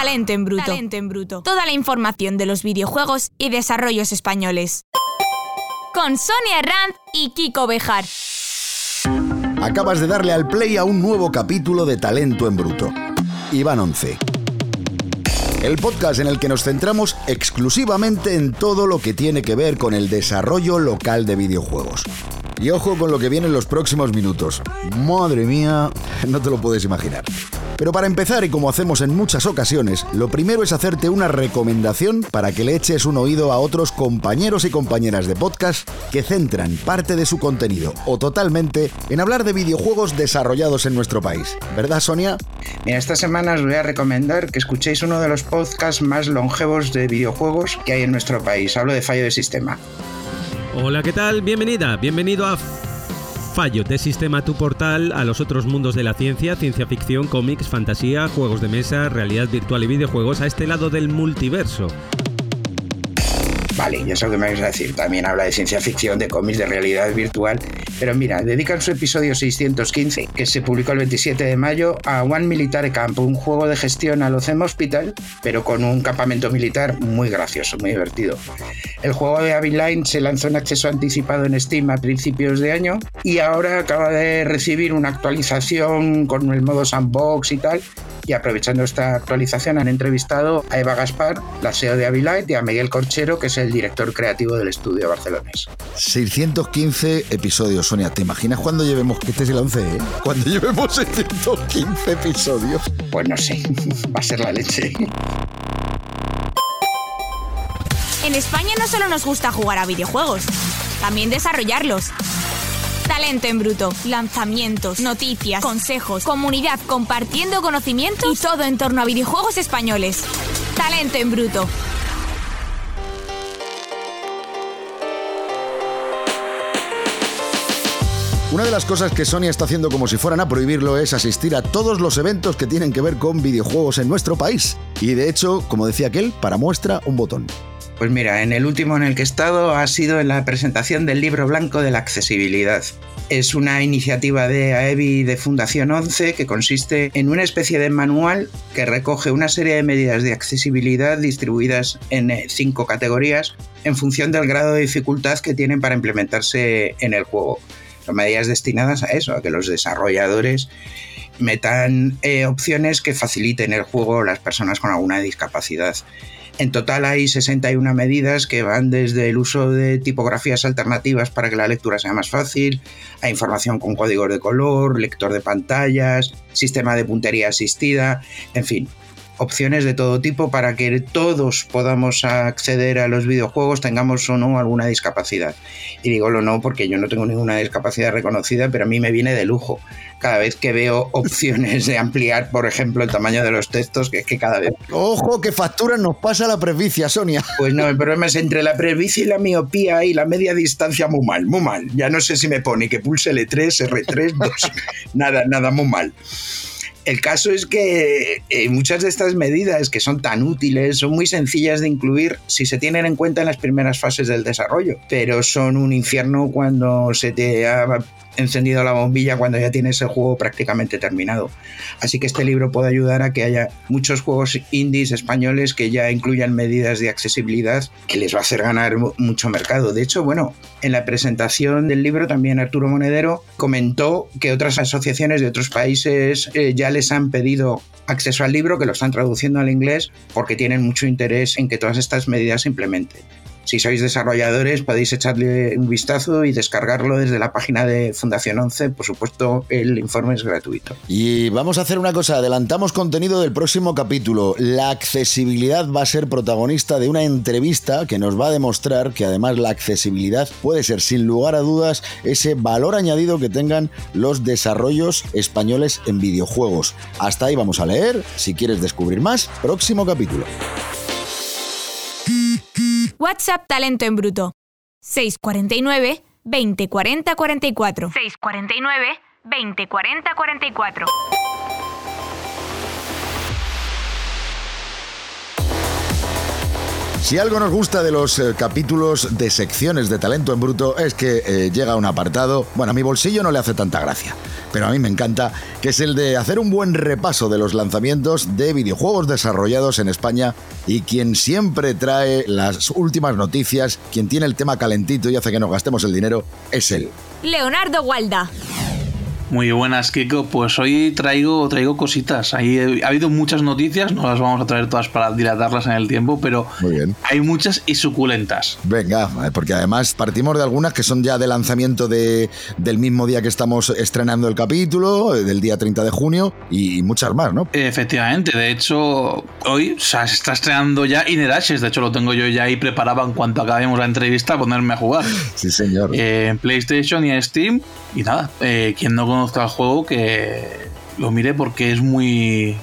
Talento en bruto. Talento en bruto. Toda la información de los videojuegos y desarrollos españoles. Con Sonia Herranz y Kiko Bejar. Acabas de darle al play a un nuevo capítulo de Talento en bruto. Iván 11. El podcast en el que nos centramos exclusivamente en todo lo que tiene que ver con el desarrollo local de videojuegos. Y ojo con lo que viene en los próximos minutos. Madre mía, no te lo puedes imaginar. Pero para empezar, y como hacemos en muchas ocasiones, lo primero es hacerte una recomendación para que le eches un oído a otros compañeros y compañeras de podcast que centran parte de su contenido o totalmente en hablar de videojuegos desarrollados en nuestro país. ¿Verdad, Sonia? Mira, esta semana os voy a recomendar que escuchéis uno de los podcasts más longevos de videojuegos que hay en nuestro país. Hablo de Fallo de Sistema. Hola, ¿qué tal? Bienvenida, bienvenido a Fallo de Sistema Tu Portal a los otros mundos de la ciencia, ciencia ficción, cómics, fantasía, juegos de mesa, realidad virtual y videojuegos a este lado del multiverso. Vale, ya sé lo que me vais a decir. También habla de ciencia ficción, de cómics, de realidad virtual. Pero mira, dedican su episodio 615, que se publicó el 27 de mayo, a One Military Camp, un juego de gestión a los Hospital, pero con un campamento militar muy gracioso, muy divertido. El juego de Aviline se lanzó en acceso anticipado en Steam a principios de año y ahora acaba de recibir una actualización con el modo sandbox y tal, y aprovechando esta actualización han entrevistado a Eva Gaspar, la CEO de Avilite, y a Miguel Corchero, que es el director creativo del estudio barcelonés. 615 episodios, Sonia. ¿Te imaginas cuando llevemos, que este es el 11, ¿eh? Cuando llevemos 615 episodios. Pues no sé, va a ser la leche. En España no solo nos gusta jugar a videojuegos, también desarrollarlos. Talento en bruto, lanzamientos, noticias, consejos, comunidad compartiendo conocimientos y todo en torno a videojuegos españoles. Talento en bruto. Una de las cosas que Sony está haciendo como si fueran a prohibirlo es asistir a todos los eventos que tienen que ver con videojuegos en nuestro país. Y de hecho, como decía aquel, para muestra un botón. Pues mira, en el último en el que he estado ha sido en la presentación del libro blanco de la accesibilidad. Es una iniciativa de AEBI de Fundación 11 que consiste en una especie de manual que recoge una serie de medidas de accesibilidad distribuidas en eh, cinco categorías en función del grado de dificultad que tienen para implementarse en el juego. Son medidas destinadas a eso, a que los desarrolladores metan eh, opciones que faciliten el juego a las personas con alguna discapacidad. En total hay 61 medidas que van desde el uso de tipografías alternativas para que la lectura sea más fácil, a información con códigos de color, lector de pantallas, sistema de puntería asistida, en fin, opciones de todo tipo para que todos podamos acceder a los videojuegos, tengamos o no alguna discapacidad. Y digo lo no porque yo no tengo ninguna discapacidad reconocida, pero a mí me viene de lujo. Cada vez que veo opciones de ampliar, por ejemplo, el tamaño de los textos, que es que cada vez... Ojo, que factura nos pasa la presbicia, Sonia. Pues no, el problema es entre la presbicia y la miopía y la media distancia muy mal, muy mal. Ya no sé si me pone que pulse L3, R3, 2, nada, nada, muy mal. El caso es que eh, muchas de estas medidas que son tan útiles son muy sencillas de incluir si se tienen en cuenta en las primeras fases del desarrollo, pero son un infierno cuando se te ha encendido la bombilla cuando ya tienes el juego prácticamente terminado. Así que este libro puede ayudar a que haya muchos juegos indies españoles que ya incluyan medidas de accesibilidad que les va a hacer ganar mucho mercado. De hecho, bueno, en la presentación del libro también Arturo Monedero comentó que otras asociaciones de otros países eh, ya les han pedido acceso al libro, que lo están traduciendo al inglés, porque tienen mucho interés en que todas estas medidas se implementen. Si sois desarrolladores, podéis echarle un vistazo y descargarlo desde la página de Fundación 11. Por supuesto, el informe es gratuito. Y vamos a hacer una cosa, adelantamos contenido del próximo capítulo. La accesibilidad va a ser protagonista de una entrevista que nos va a demostrar que además la accesibilidad puede ser sin lugar a dudas ese valor añadido que tengan los desarrollos españoles en videojuegos. Hasta ahí vamos a leer. Si quieres descubrir más, próximo capítulo. WhatsApp Talento en Bruto. 649 2040 44. 649 2040 44. Si algo nos gusta de los eh, capítulos de secciones de talento en bruto es que eh, llega un apartado, bueno, a mi bolsillo no le hace tanta gracia, pero a mí me encanta, que es el de hacer un buen repaso de los lanzamientos de videojuegos desarrollados en España y quien siempre trae las últimas noticias, quien tiene el tema calentito y hace que nos gastemos el dinero, es él. Leonardo Gualda. Muy buenas, Kiko. Pues hoy traigo, traigo cositas. Ahí ha habido muchas noticias, no las vamos a traer todas para dilatarlas en el tiempo, pero hay muchas y suculentas. Venga, porque además partimos de algunas que son ya de lanzamiento de, del mismo día que estamos estrenando el capítulo, del día 30 de junio, y muchas más, ¿no? Efectivamente, de hecho, hoy se está estrenando ya Ineraches, de hecho lo tengo yo ya ahí preparado en cuanto acabemos la entrevista a ponerme a jugar. Sí, señor. Eh, en PlayStation y en Steam, y nada, eh, quien no conozca juego que lo mire porque es muy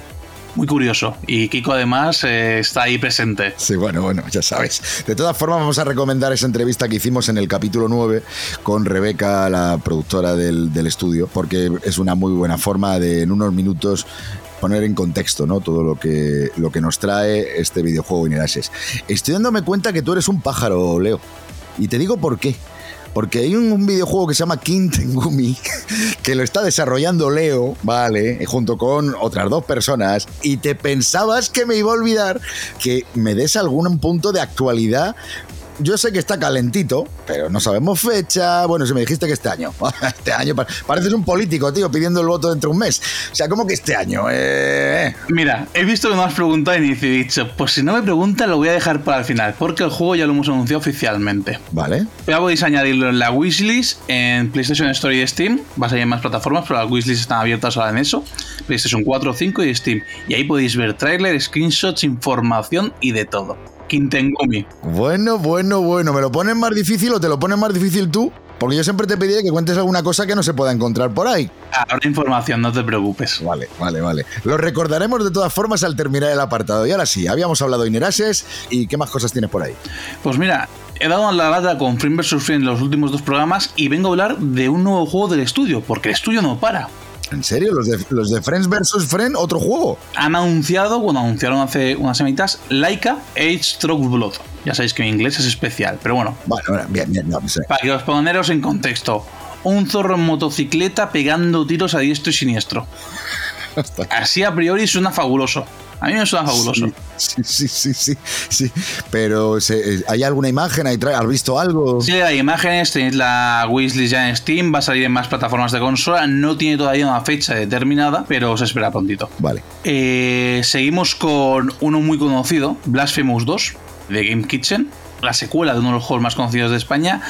muy curioso. Y Kiko además eh, está ahí presente. Sí, bueno, bueno, ya sabes. De todas formas, vamos a recomendar esa entrevista que hicimos en el capítulo 9 con Rebeca, la productora del, estudio, porque es una muy buena forma de en unos minutos poner en contexto ¿no? todo lo que, lo que nos trae este videojuego Inerases. Estoy dándome cuenta que tú eres un pájaro, Leo. Y te digo por qué. Porque hay un, videojuego que se llama King Tengumi, que lo está desarrollando Leo, ¿vale? Junto con otras dos personas. Y te pensabas que me iba a olvidar que me des algún punto de actualidad yo sé que está calentito, pero no sabemos fecha. Bueno, si me dijiste que este año. Este año pareces un político, tío, pidiendo el voto dentro de un mes. O sea, ¿cómo que este año? Eh... Mira, he visto que me has preguntado y he dicho, pues si no me pregunta lo voy a dejar para el final, porque el juego ya lo hemos anunciado oficialmente. Vale. Ya podéis añadirlo en la wishlist en PlayStation Store y Steam. Vas a ir en más plataformas, pero las wishlists están abiertas ahora en eso. PlayStation 4, 5 y Steam. Y ahí podéis ver trailer, screenshots, información y de todo. Quintengumi. Bueno, bueno, bueno. ¿Me lo pones más difícil o te lo pones más difícil tú? Porque yo siempre te pedí que cuentes alguna cosa que no se pueda encontrar por ahí. Ahora información, no te preocupes. Vale, vale, vale. Lo recordaremos de todas formas al terminar el apartado. Y ahora sí, habíamos hablado de Inerases y ¿qué más cosas tienes por ahí? Pues mira, he dado la lata con Frame vs. Frame en los últimos dos programas y vengo a hablar de un nuevo juego del estudio, porque el estudio no para. ¿En serio? ¿Los de, los de Friends vs. Friends? ¿Otro juego? Han anunciado, bueno, anunciaron hace unas semanitas, Laika Age Stroke Blood. Ya sabéis que mi inglés es especial, pero bueno. Bueno, bien, bien, no, sé. Para que os poneros en contexto. Un zorro en motocicleta pegando tiros a diestro y siniestro. Así a priori suena fabuloso. A mí me suena fabuloso. Sí, sí, sí, sí. sí. Pero, eh, ¿hay alguna imagen? ¿Has visto algo? Sí, hay imágenes. Tenéis la wishlist ya en Steam. Va a salir en más plataformas de consola. No tiene todavía una fecha determinada, pero se espera prontito. Vale. Eh, seguimos con uno muy conocido, Blasphemous 2, de Game Kitchen. La secuela de uno de los juegos más conocidos de España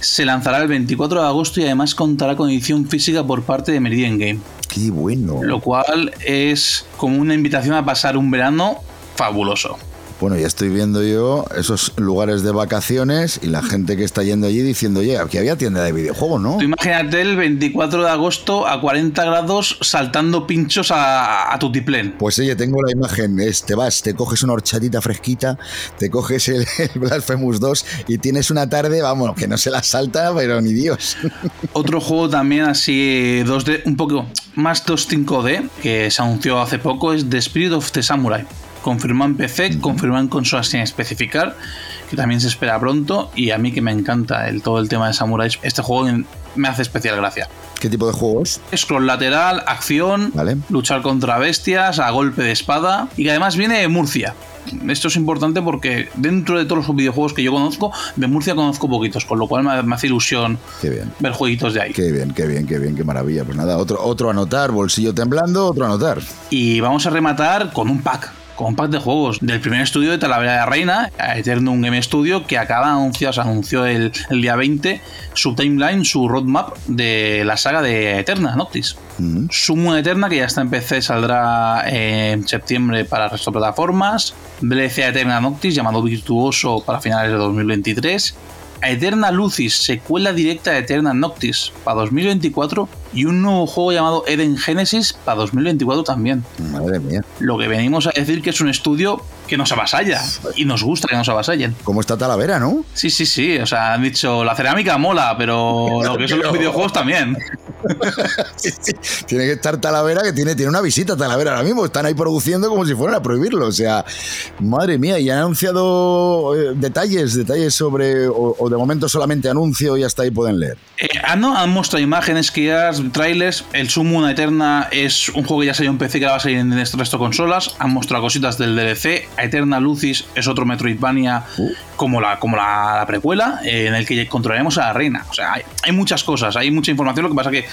se lanzará el 24 de agosto y además contará con edición física por parte de Meridian Game. Qué bueno. Lo cual es como una invitación a pasar un verano fabuloso. Bueno, ya estoy viendo yo esos lugares de vacaciones y la gente que está yendo allí diciendo, oye, aquí había tienda de videojuegos, ¿no? Tú imagínate el 24 de agosto a 40 grados saltando pinchos a, a tutiplén. Pues oye, tengo la imagen, es, te vas, te coges una horchatita fresquita, te coges el, Blasphemous 2 y tienes una tarde, vamos, que no se la salta, pero ni Dios. Otro juego también así 2D, un poco más 2.5D, que se anunció hace poco, es The Spirit of the Samurai confirmó en PC, confirmó en consolas sin especificar, que también se espera pronto. Y a mí que me encanta el, todo el tema de Samurai, este juego me hace especial gracia. ¿Qué tipo de juego es? Scroll lateral, acción, luchar contra bestias, a golpe de espada. Y que además viene de Murcia. Esto es importante porque dentro de todos los videojuegos que yo conozco, de Murcia conozco poquitos, con lo cual me, hace ilusión ver jueguitos de ahí. Qué bien, qué bien, qué bien, qué maravilla. Pues nada, otro, otro anotar, bolsillo temblando, otro anotar. Y vamos a rematar con un pack con pack de juegos del primer estudio de Talavera de la Reina, Eternum Game Studio, que acaba de anunciar, se anunció el, día 20, su timeline, su roadmap de la saga de Eterna, Noctis. Mm Eterna, que ya está en PC, saldrá en septiembre para el resto de plataformas. DLC Eterna Noctis, llamado Virtuoso, para finales de 2023. Eterna Lucis, secuela directa de Eterna Noctis para 2024 y un nuevo juego llamado Eden Genesis para 2024 también. Madre mía. Lo que venimos a decir que es un estudio que nos avasalla y nos gusta que nos avasallen. Como está Talavera, ¿no? Sí, sí, sí. O sea, han dicho la cerámica mola, pero lo que son los videojuegos también. Tiene que estar Talavera, que tiene, tiene una visita a Talavera ahora mismo. Están ahí produciendo como si fueran a prohibirlo. O sea, madre mía, y han anunciado eh, detalles, detalles sobre, o, de momento solamente anuncio y hasta ahí pueden leer. Eh, han, han mostrado imágenes, guías, trailers. El Summon Eterna es un juego que ya salió en PC que va a salir en el resto de consolas. Han mostrado cositas del DLC. Eterna Lucis es otro Metroidvania uh. como, la, como la, precuela, eh, en el que controlaremos a la reina. O sea, hay, hay muchas cosas, hay mucha información. Lo que pasa que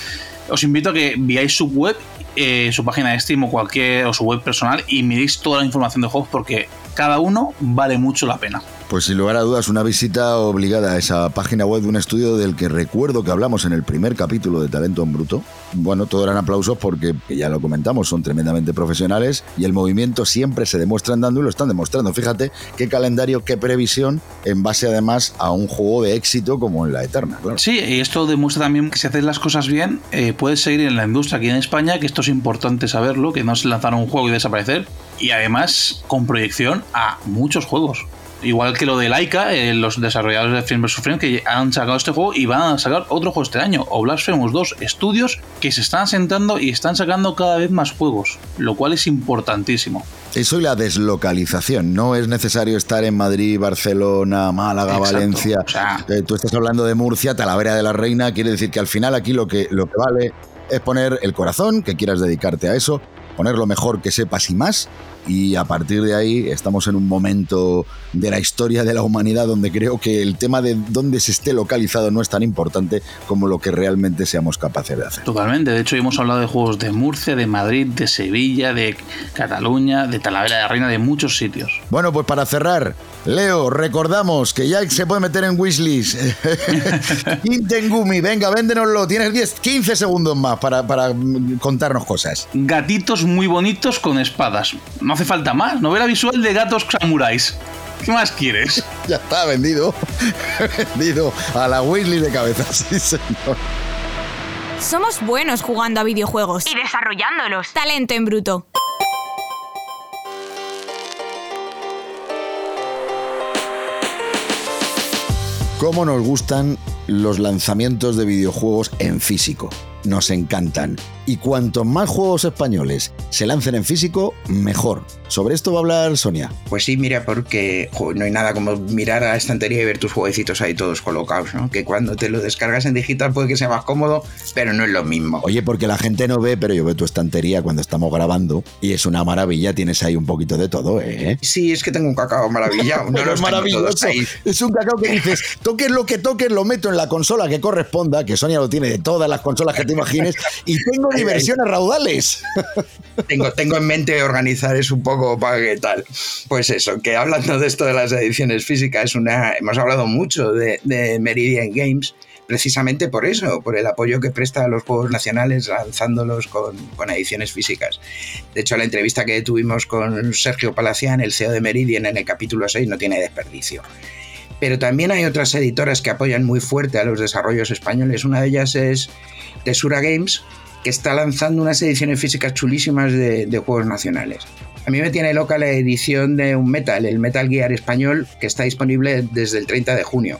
os invito a que veáis su web, eh, su página de Steam o cualquier o su web personal y miréis toda la información de juegos porque cada uno vale mucho la pena. Pues sin lugar a dudas, una visita obligada a esa página web de un estudio del que recuerdo que hablamos en el primer capítulo de Talento en Bruto. Bueno, todo eran aplausos porque, ya lo comentamos, son tremendamente profesionales y el movimiento siempre se demuestra andando y lo están demostrando. Fíjate qué calendario, qué previsión, en base además a un juego de éxito como en la Eterna. Sí, y esto demuestra también que si haces las cosas bien, eh, puedes seguir en la industria aquí en España, que esto es importante saberlo, que no es lanzar un juego y desaparecer, y además con proyección a muchos juegos. Igual que lo de Laika, eh, los desarrolladores de Film vs. Que han sacado este juego y van a sacar otro juego este año, o Blasphemous 2, estudios que se están sentando y están sacando cada vez más juegos, lo cual es importantísimo. Eso y la deslocalización. No es necesario estar en Madrid, Barcelona, Málaga, Valencia. Eh, tú estás hablando de Murcia, Talavera de la Reina. Quiere decir que al final aquí lo que, lo que vale es poner el corazón, que quieras dedicarte a eso, poner lo mejor que sepas y más y a partir de ahí estamos en un momento de la historia de la humanidad donde creo que el tema de dónde se esté localizado no es tan importante como lo que realmente seamos capaces de hacer. Totalmente, de hecho hemos hablado de juegos de Murcia, de Madrid, de Sevilla, de Cataluña, de Talavera de la Reina, de muchos sitios. Bueno, pues para cerrar, Leo, recordamos que ya se puede meter en wishlist. Intengumi, venga, véndenoslo, tienes 10, 15 segundos más para, para contarnos cosas. Gatitos muy bonitos con espadas hace falta más. Novela visual de gatos samuráis. ¿Qué más quieres? Ya está, vendido. vendido a la Weasley de cabeza, sí, señor. Somos buenos jugando a videojuegos y desarrollándolos. Talento en bruto. ¿Cómo nos gustan los lanzamientos de videojuegos en físico? Nos encantan y cuanto más juegos españoles se lancen en físico, mejor. Sobre esto va a hablar Sonia. Pues sí, mira, porque no hay nada como mirar a la estantería y ver tus jueguecitos ahí todos colocados, ¿no? Que cuando te lo descargas en digital puede que sea más cómodo, pero no es lo mismo. Oye, porque la gente no ve, pero yo veo tu estantería cuando estamos grabando y es una maravilla, tienes ahí un poquito de todo, ¿eh? Sí, es que tengo un cacao maravillado. No es maravilloso. Es un cacao que dices, toques lo que toques, lo meto en la consola que corresponda, que Sonia lo tiene de todas las consolas que te imagines, y tengo diversión raudales. Tengo, tengo en mente organizar eso un poco para que tal. Pues eso, que hablando de esto de las ediciones físicas, una, hemos hablado mucho de, Meridian Games precisamente por eso, por el apoyo que presta a los juegos nacionales lanzándolos con, con, ediciones físicas. De hecho, la entrevista que tuvimos con Sergio Palacián, el CEO de Meridian, en el capítulo 6 no tiene desperdicio. Pero también hay otras editoras que apoyan muy fuerte a los desarrollos españoles. Una de ellas es Tesura Games, que está lanzando unas ediciones físicas chulísimas de, juegos nacionales. A mí me tiene loca la edición de un Metal, el Metal Gear español, que está disponible desde el 30 de junio.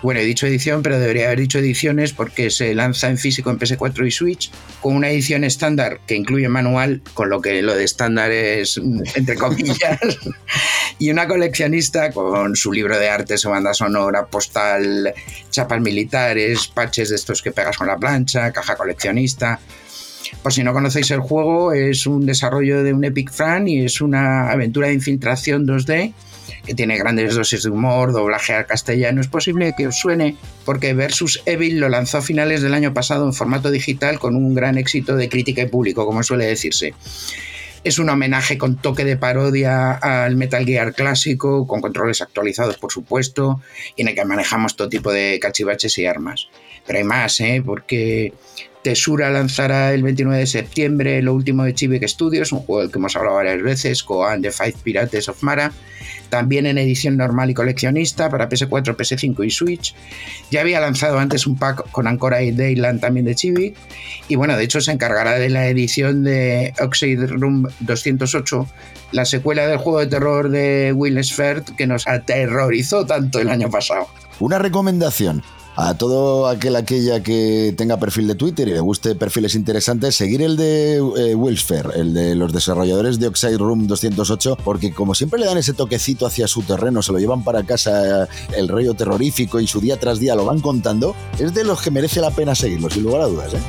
Bueno, he dicho edición, pero debería haber dicho ediciones porque se lanza en físico en PS4 y Switch con una edición estándar que incluye manual, con lo que lo de estándar es entre comillas, y una coleccionista con su libro de arte, su banda sonora, postal, chapas militares, parches de estos que pegas con la plancha, caja coleccionista. Por si no conocéis el juego, es un desarrollo de un Epic Fan y es una aventura de infiltración 2D que tiene grandes dosis de humor, doblaje al castellano. Es posible que os suene porque Versus Evil lo lanzó a finales del año pasado en formato digital con un gran éxito de crítica y público, como suele decirse. Es un homenaje con toque de parodia al Metal Gear clásico, con controles actualizados, por supuesto, y en el que manejamos todo tipo de cachivaches y armas. Pero hay más, ¿eh? porque Tesura lanzará el 29 de septiembre lo último de Chivik Studios, un juego del que hemos hablado varias veces, Koan The Five Pirates of Mara, también en edición normal y coleccionista para PS4, PS5 y Switch. Ya había lanzado antes un pack con Ancora y Dayland también de Chibi. Y bueno, de hecho se encargará de la edición de Oxide Room 208, la secuela del juego de terror de Will Sfert que nos aterrorizó tanto el año pasado. Una recomendación A todo aquel, aquella que tenga perfil de Twitter y le guste perfiles interesantes, seguir el de eh, el de los desarrolladores de Oxide Room 208, porque como siempre le dan ese toquecito hacia su terreno, se lo llevan para casa eh, el rollo terrorífico y su día tras día lo van contando, es de los que merece la pena seguirlo, sin lugar a dudas. ¿eh?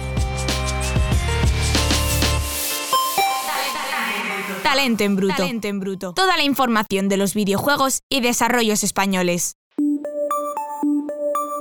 Talento en bruto. Talento en bruto. Toda la información de los videojuegos y desarrollos españoles.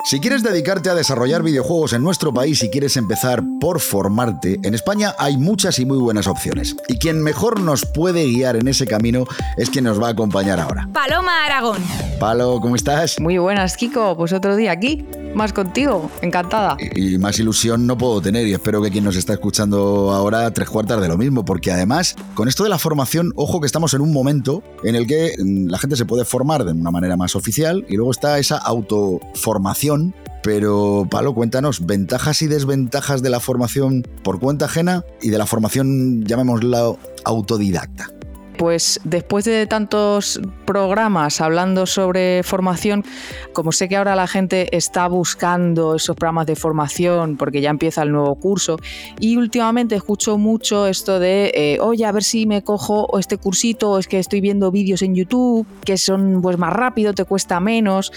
Si quieres dedicarte a desarrollar videojuegos en nuestro país y quieres empezar por formarte, en España hay muchas y muy buenas opciones. Y quien mejor nos puede guiar en ese camino es quien nos va a acompañar ahora. Paloma Aragón. Palo, ¿cómo estás? Muy buenas, Kiko. Pues otro día aquí, más contigo. Encantada. Y, más ilusión no puedo tener y espero que quien nos está escuchando ahora tres cuartas de lo mismo, porque además, con esto de la formación, ojo que estamos en un momento en el que mm, la gente se puede formar de una manera más oficial y luego está esa autoformación pero, Palo, cuéntanos, ventajas y desventajas de la formación por cuenta ajena y de la formación, llamémosla, autodidacta. Pues después de tantos programas hablando sobre formación, como sé que ahora la gente está buscando esos programas de formación porque ya empieza el nuevo curso y últimamente escucho mucho esto de, eh, oye, a ver si me cojo este cursito, es que estoy viendo vídeos en YouTube que son pues más rápido, te cuesta menos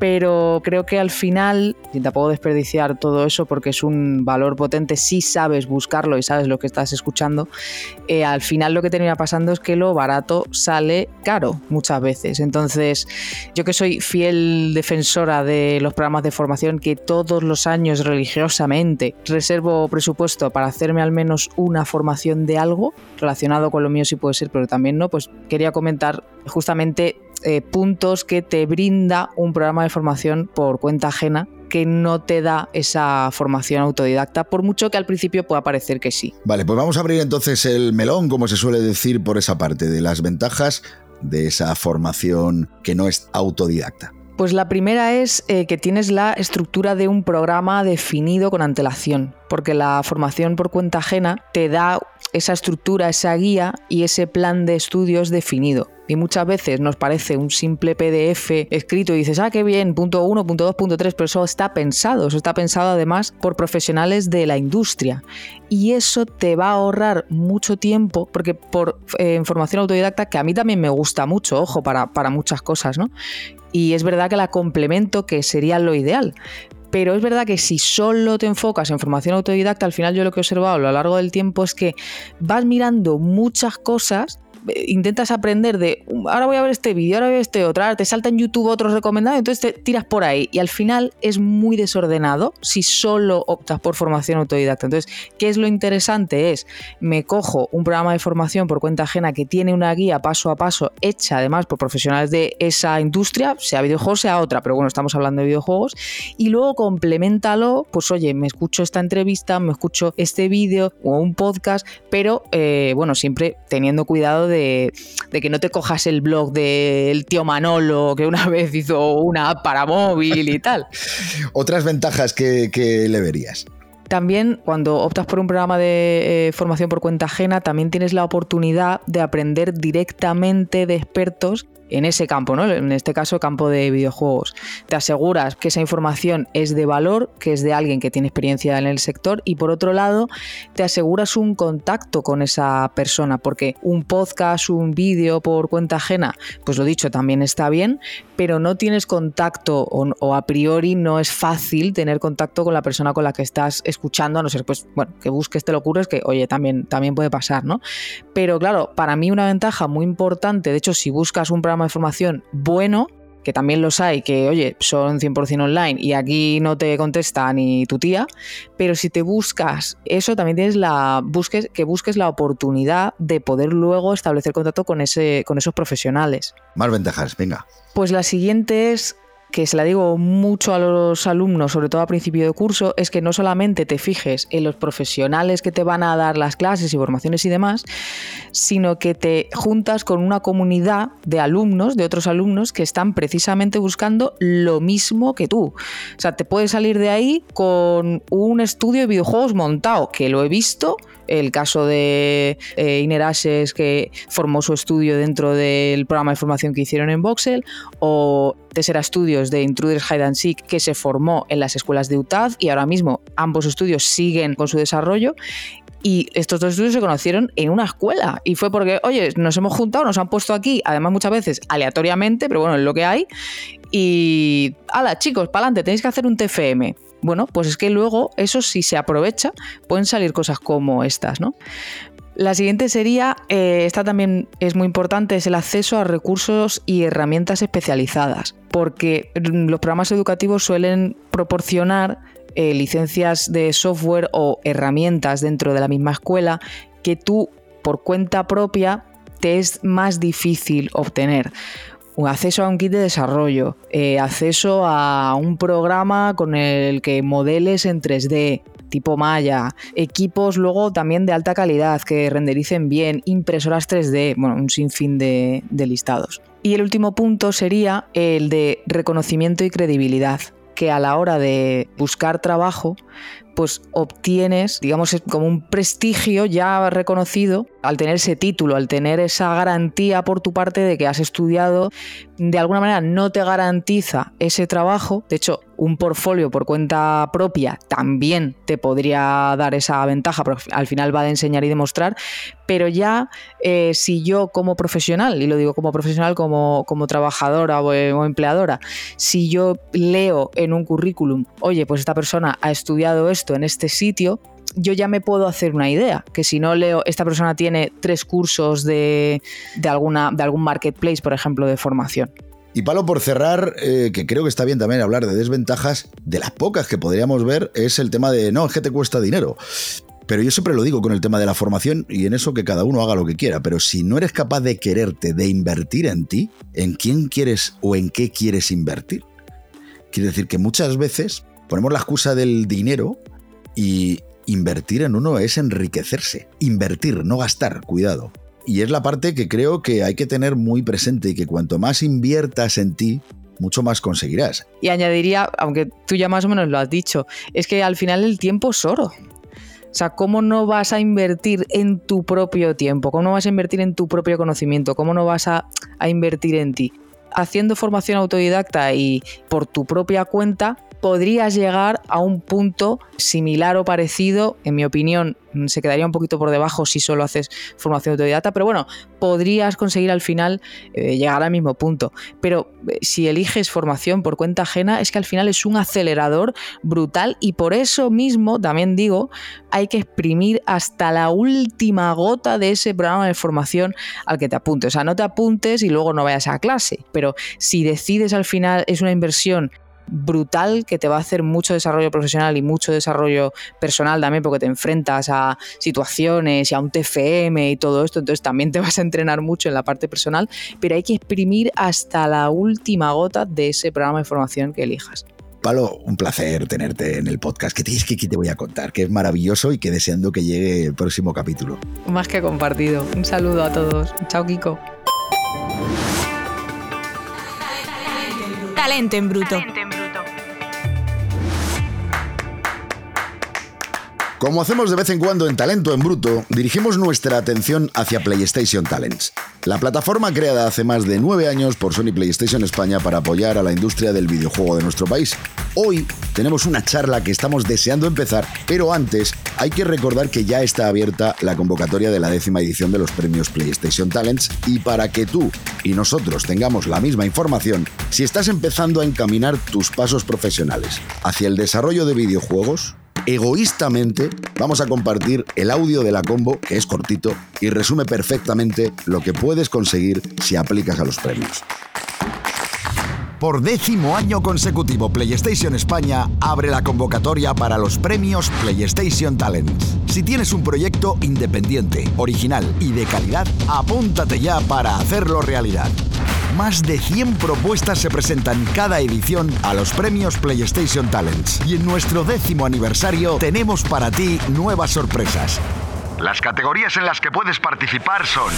pero creo que al final, y puedo desperdiciar todo eso porque es un valor potente, si sabes buscarlo y sabes lo que estás escuchando, eh, al final lo que termina pasando es que lo barato sale caro muchas veces. Entonces, yo que soy fiel defensora de los programas de formación, que todos los años religiosamente reservo presupuesto para hacerme al menos una formación de algo relacionado con lo mío si puede ser, pero también no, pues quería comentar justamente eh, puntos que te brinda un programa de formación por cuenta ajena que no te da esa formación autodidacta, por mucho que al principio pueda parecer que sí. Vale, pues vamos a abrir entonces el melón, como se suele decir, por esa parte de las ventajas de esa formación que no es autodidacta. Pues la primera es eh, que tienes la estructura de un programa definido con antelación, porque la formación por cuenta ajena te da esa estructura, esa guía y ese plan de estudios definido y muchas veces nos parece un simple PDF escrito y dices, ah, qué bien, punto 1, punto 2, punto 3, pero eso está pensado, eso está pensado además por profesionales de la industria. Y eso te va a ahorrar mucho tiempo, porque por eh, información autodidacta, que a mí también me gusta mucho, ojo, para, para muchas cosas, ¿no? Y es verdad que la complemento, que sería lo ideal, pero es verdad que si solo te enfocas en formación autodidacta, al final yo lo que he observado a lo largo del tiempo es que vas mirando muchas cosas intentas aprender de ahora voy a ver este vídeo, ahora voy a ver este otro, ahora te salta en YouTube otros recomendados, entonces te tiras por ahí y al final es muy desordenado si solo optas por formación autodidacta. Entonces, ¿qué es lo interesante? Es me cojo un programa de formación por cuenta ajena que tiene una guía paso a paso hecha además por profesionales de esa industria, sea videojuegos, sea otra, pero bueno, estamos hablando de videojuegos, y luego complementalo, pues oye, me escucho esta entrevista, me escucho este vídeo o un podcast, pero eh, bueno, siempre teniendo cuidado de, que no te cojas el blog del tío Manolo que una vez hizo una app para móvil y tal. Otras ventajas que, le verías. También cuando optas por un programa de eh, formación por cuenta ajena, también tienes la oportunidad de aprender directamente de expertos en ese campo, ¿no? En este caso, campo de videojuegos. Te aseguras que esa información es de valor, que es de alguien que tiene experiencia en el sector y por otro lado, te aseguras un contacto con esa persona, porque un podcast, un vídeo por cuenta ajena, pues lo dicho, también está bien, pero no tienes contacto o, a priori no es fácil tener contacto con la persona con la que estás escuchando, a no ser pues, bueno, que busques te lo ocurres, que oye, también, también puede pasar, ¿no? Pero claro, para mí una ventaja muy importante, de hecho, si buscas un programa de formación bueno, que también los hay, que oye, son 100% online y aquí no te contesta ni tu tía, pero si te buscas eso, también tienes la busques, que busques la oportunidad de poder luego establecer contacto con, ese, con esos profesionales. Más ventajas, venga. Pues la siguiente es que se la digo mucho a los alumnos, sobre todo a principio de curso, es que no solamente te fijes en los profesionales que te van a dar las clases y formaciones y demás, sino que te juntas con una comunidad de alumnos, de otros alumnos, que están precisamente buscando lo mismo que tú. O sea, te puedes salir de ahí con un estudio de videojuegos montado, que lo he visto el caso de eh, que formó su estudio dentro del programa de formación que hicieron en Voxel, o Tessera Studios de Intruders Hide and Seek, que se formó en las escuelas de UTAD y ahora mismo ambos estudios siguen con su desarrollo. Y estos dos estudios se conocieron en una escuela. Y fue porque, oye, nos hemos juntado, nos han puesto aquí, además muchas veces aleatoriamente, pero bueno, es lo que hay. Y, ala, chicos, para adelante, tenéis que hacer un TFM. Bueno, pues es que luego eso si se aprovecha, pueden salir cosas como estas, ¿no? La siguiente sería, eh, esta también es muy importante, es el acceso a recursos y herramientas especializadas, porque los programas educativos suelen proporcionar eh, licencias de software o herramientas dentro de la misma escuela que tú por cuenta propia te es más difícil obtener. Un acceso a un kit de desarrollo, eh, acceso a un programa con el que modeles en 3D, tipo Maya, equipos luego también de alta calidad que rendericen bien, impresoras 3D, bueno, un sinfín de listados. Y el último punto sería el de reconocimiento y credibilidad que a la hora de buscar trabajo, pues obtienes, digamos, como un prestigio ya reconocido al tener ese título, al tener esa garantía por tu parte de que has estudiado, de alguna manera no te garantiza ese trabajo. De hecho, un portfolio por cuenta propia también te podría dar esa ventaja, porque al final va de enseñar y demostrar. Pero ya eh, si yo como profesional, y lo digo como profesional, como, como trabajadora o, o empleadora, si yo leo en un currículum, oye, pues esta persona ha estudiado esto en este sitio, yo ya me puedo hacer una idea, que si no leo, esta persona tiene tres cursos de, alguna, de algún marketplace, por ejemplo, de formación. Y Palo, por cerrar, eh, que creo que está bien también hablar de desventajas, de las pocas que podríamos ver, es el tema de, no, es que te cuesta dinero. Pero yo siempre lo digo con el tema de la formación y en eso que cada uno haga lo que quiera, pero si no eres capaz de quererte, de invertir en ti, ¿en quién quieres o en qué quieres invertir? Quiere decir que muchas veces ponemos la excusa del dinero y invertir en uno es enriquecerse. Invertir, no gastar, cuidado. Y es la parte que creo que hay que tener muy presente y que cuanto más inviertas en ti, mucho más conseguirás. Y añadiría, aunque tú ya más o menos lo has dicho, es que al final el tiempo es oro. O sea, ¿cómo no vas a invertir en tu propio tiempo? ¿Cómo no vas a invertir en tu propio conocimiento? ¿Cómo no vas a, a invertir en ti? Haciendo formación autodidacta y por tu propia cuenta, podrías llegar a un punto similar o parecido, en mi opinión, mm, se quedaría un poquito por debajo si solo haces formación autodidacta, pero bueno, podrías conseguir al final eh, llegar al mismo punto. Pero eh, si eliges formación por cuenta ajena, es que al final es un acelerador brutal y por eso mismo, también digo, hay que exprimir hasta la última gota de ese programa de formación al que te apuntes. O sea, no te apuntes y luego no vayas a clase, pero si decides al final es una inversión brutal que te va a hacer mucho desarrollo profesional y mucho desarrollo personal también porque te enfrentas a situaciones y a un TFM y todo esto, entonces también te vas a entrenar mucho en la parte personal, pero hay que exprimir hasta la última gota de ese programa de formación que elijas. Palo, un placer tenerte en el podcast. Que te, que, te voy a contar, que es maravilloso y que deseando que llegue el próximo capítulo. Más que compartido. Un saludo a todos. Chao, Kiko. Talento en bruto. Como hacemos de vez en cuando en Talento en Bruto, dirigimos nuestra atención hacia PlayStation Talents, la plataforma creada hace más de nueve años por Sony PlayStation España para apoyar a la industria del videojuego de nuestro país. Hoy tenemos una charla que estamos deseando empezar, pero antes hay que recordar que ya está abierta la convocatoria de la décima edición de los premios PlayStation Talents y para que tú y nosotros tengamos la misma información, si estás empezando a encaminar tus pasos profesionales hacia el desarrollo de videojuegos, egoístamente vamos a compartir el audio de la combo, que es cortito y resume perfectamente lo que puedes conseguir si aplicas a los premios. Por décimo año consecutivo, PlayStation España abre la convocatoria para los premios PlayStation Talents. Si tienes un proyecto independiente, original y de calidad, apúntate ya para hacerlo realidad. Más de 100 propuestas se presentan cada edición a los premios PlayStation Talents. Y en nuestro décimo aniversario tenemos para ti nuevas sorpresas. Las categorías en las que puedes participar son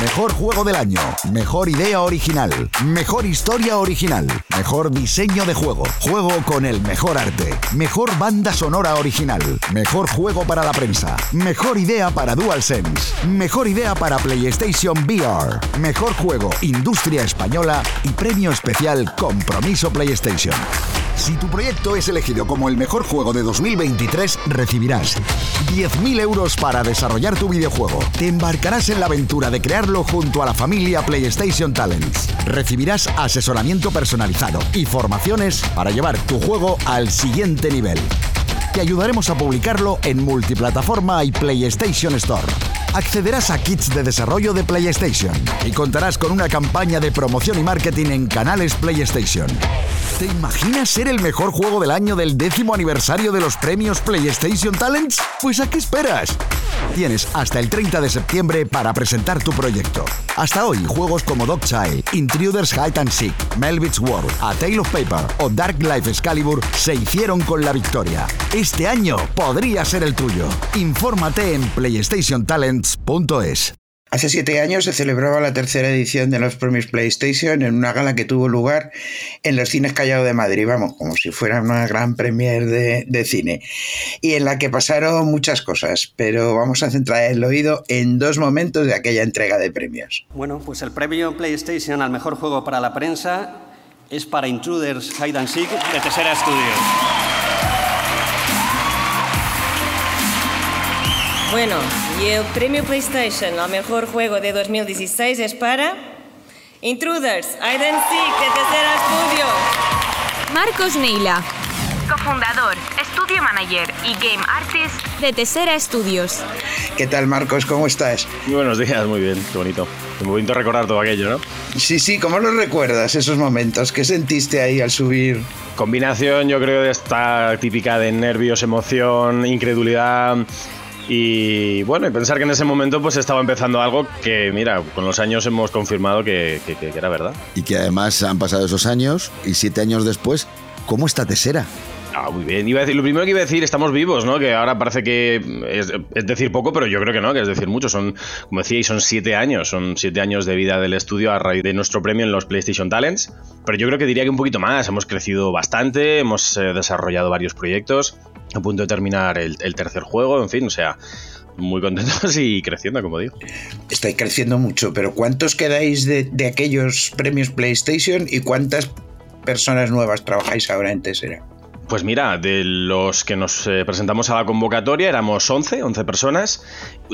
Mejor juego del año, mejor idea original, mejor historia original, mejor diseño de juego, juego con el mejor arte, mejor banda sonora original, mejor juego para la prensa, mejor idea para DualSense, mejor idea para PlayStation VR, mejor juego Industria Española y premio especial Compromiso PlayStation. Si tu proyecto es elegido como el mejor juego de 2023, recibirás 10.000 euros para desarrollar tu videojuego. Te embarcarás en la aventura de crearlo junto a la familia PlayStation Talents. Recibirás asesoramiento personalizado y formaciones para llevar tu juego al siguiente nivel. Te ayudaremos a publicarlo en multiplataforma y PlayStation Store. Accederás a kits de desarrollo de PlayStation y contarás con una campaña de promoción y marketing en canales PlayStation. ¿Te imaginas ser el mejor juego del año del décimo aniversario de los premios PlayStation Talents? Pues ¿a qué esperas? Tienes hasta el 30 de septiembre para presentar tu proyecto. Hasta hoy, juegos como Dogchild, Intruders Hide and Seek, Melvitz World, A Tale of Paper o Dark Life Excalibur se hicieron con la victoria. Este año podría ser el tuyo. Infórmate en PlayStationTalents.es. Hace siete años se celebraba la tercera edición de los premios PlayStation en una gala que tuvo lugar en los cines Callao de Madrid, vamos, como si fuera una gran premier de, de, cine, y en la que pasaron muchas cosas, pero vamos a centrar el oído en dos momentos de aquella entrega de premios. Bueno, pues el premio PlayStation al mejor juego para la prensa es para Intruders Hide and Seek de Tesera Studios. Bueno, y el premio PlayStation al mejor juego de 2016 es para Intruders, Hide and Seek de Tercera Studio. Marcos Neila, cofundador, estudio manager y game artist de Tesera Studios. ¿Qué tal, Marcos? ¿Cómo estás? Muy buenos días, muy bien, qué bonito. Muy bonito recordar todo aquello, ¿no? Sí, sí, ¿cómo lo recuerdas esos momentos? ¿Qué sentiste ahí al subir? Combinación, yo creo, de esta típica de nervios, emoción, incredulidad y bueno, pensar que en ese momento pues estaba empezando algo que, mira, con los años hemos confirmado que, que, que era verdad. Y que además han pasado esos años y siete años después, ¿cómo está Tesera? Ah, muy bien. Iba a decir, lo primero que iba a decir, estamos vivos, ¿no? Que ahora parece que es, decir poco, pero yo creo que no, que es decir mucho. Son, como decía, son siete años. Son siete años de vida del estudio a raíz de nuestro premio en los PlayStation Talents. Pero yo creo que diría que un poquito más. Hemos crecido bastante, hemos eh, desarrollado varios proyectos. A punto de terminar el, tercer juego, en fin, o sea, muy contentos y creciendo, como digo. Estáis creciendo mucho, pero ¿cuántos quedáis de, aquellos premios PlayStation y cuántas personas nuevas trabajáis ahora en Tesera? Pues mira, de los que nos eh, presentamos a la convocatoria éramos 11, 11 personas,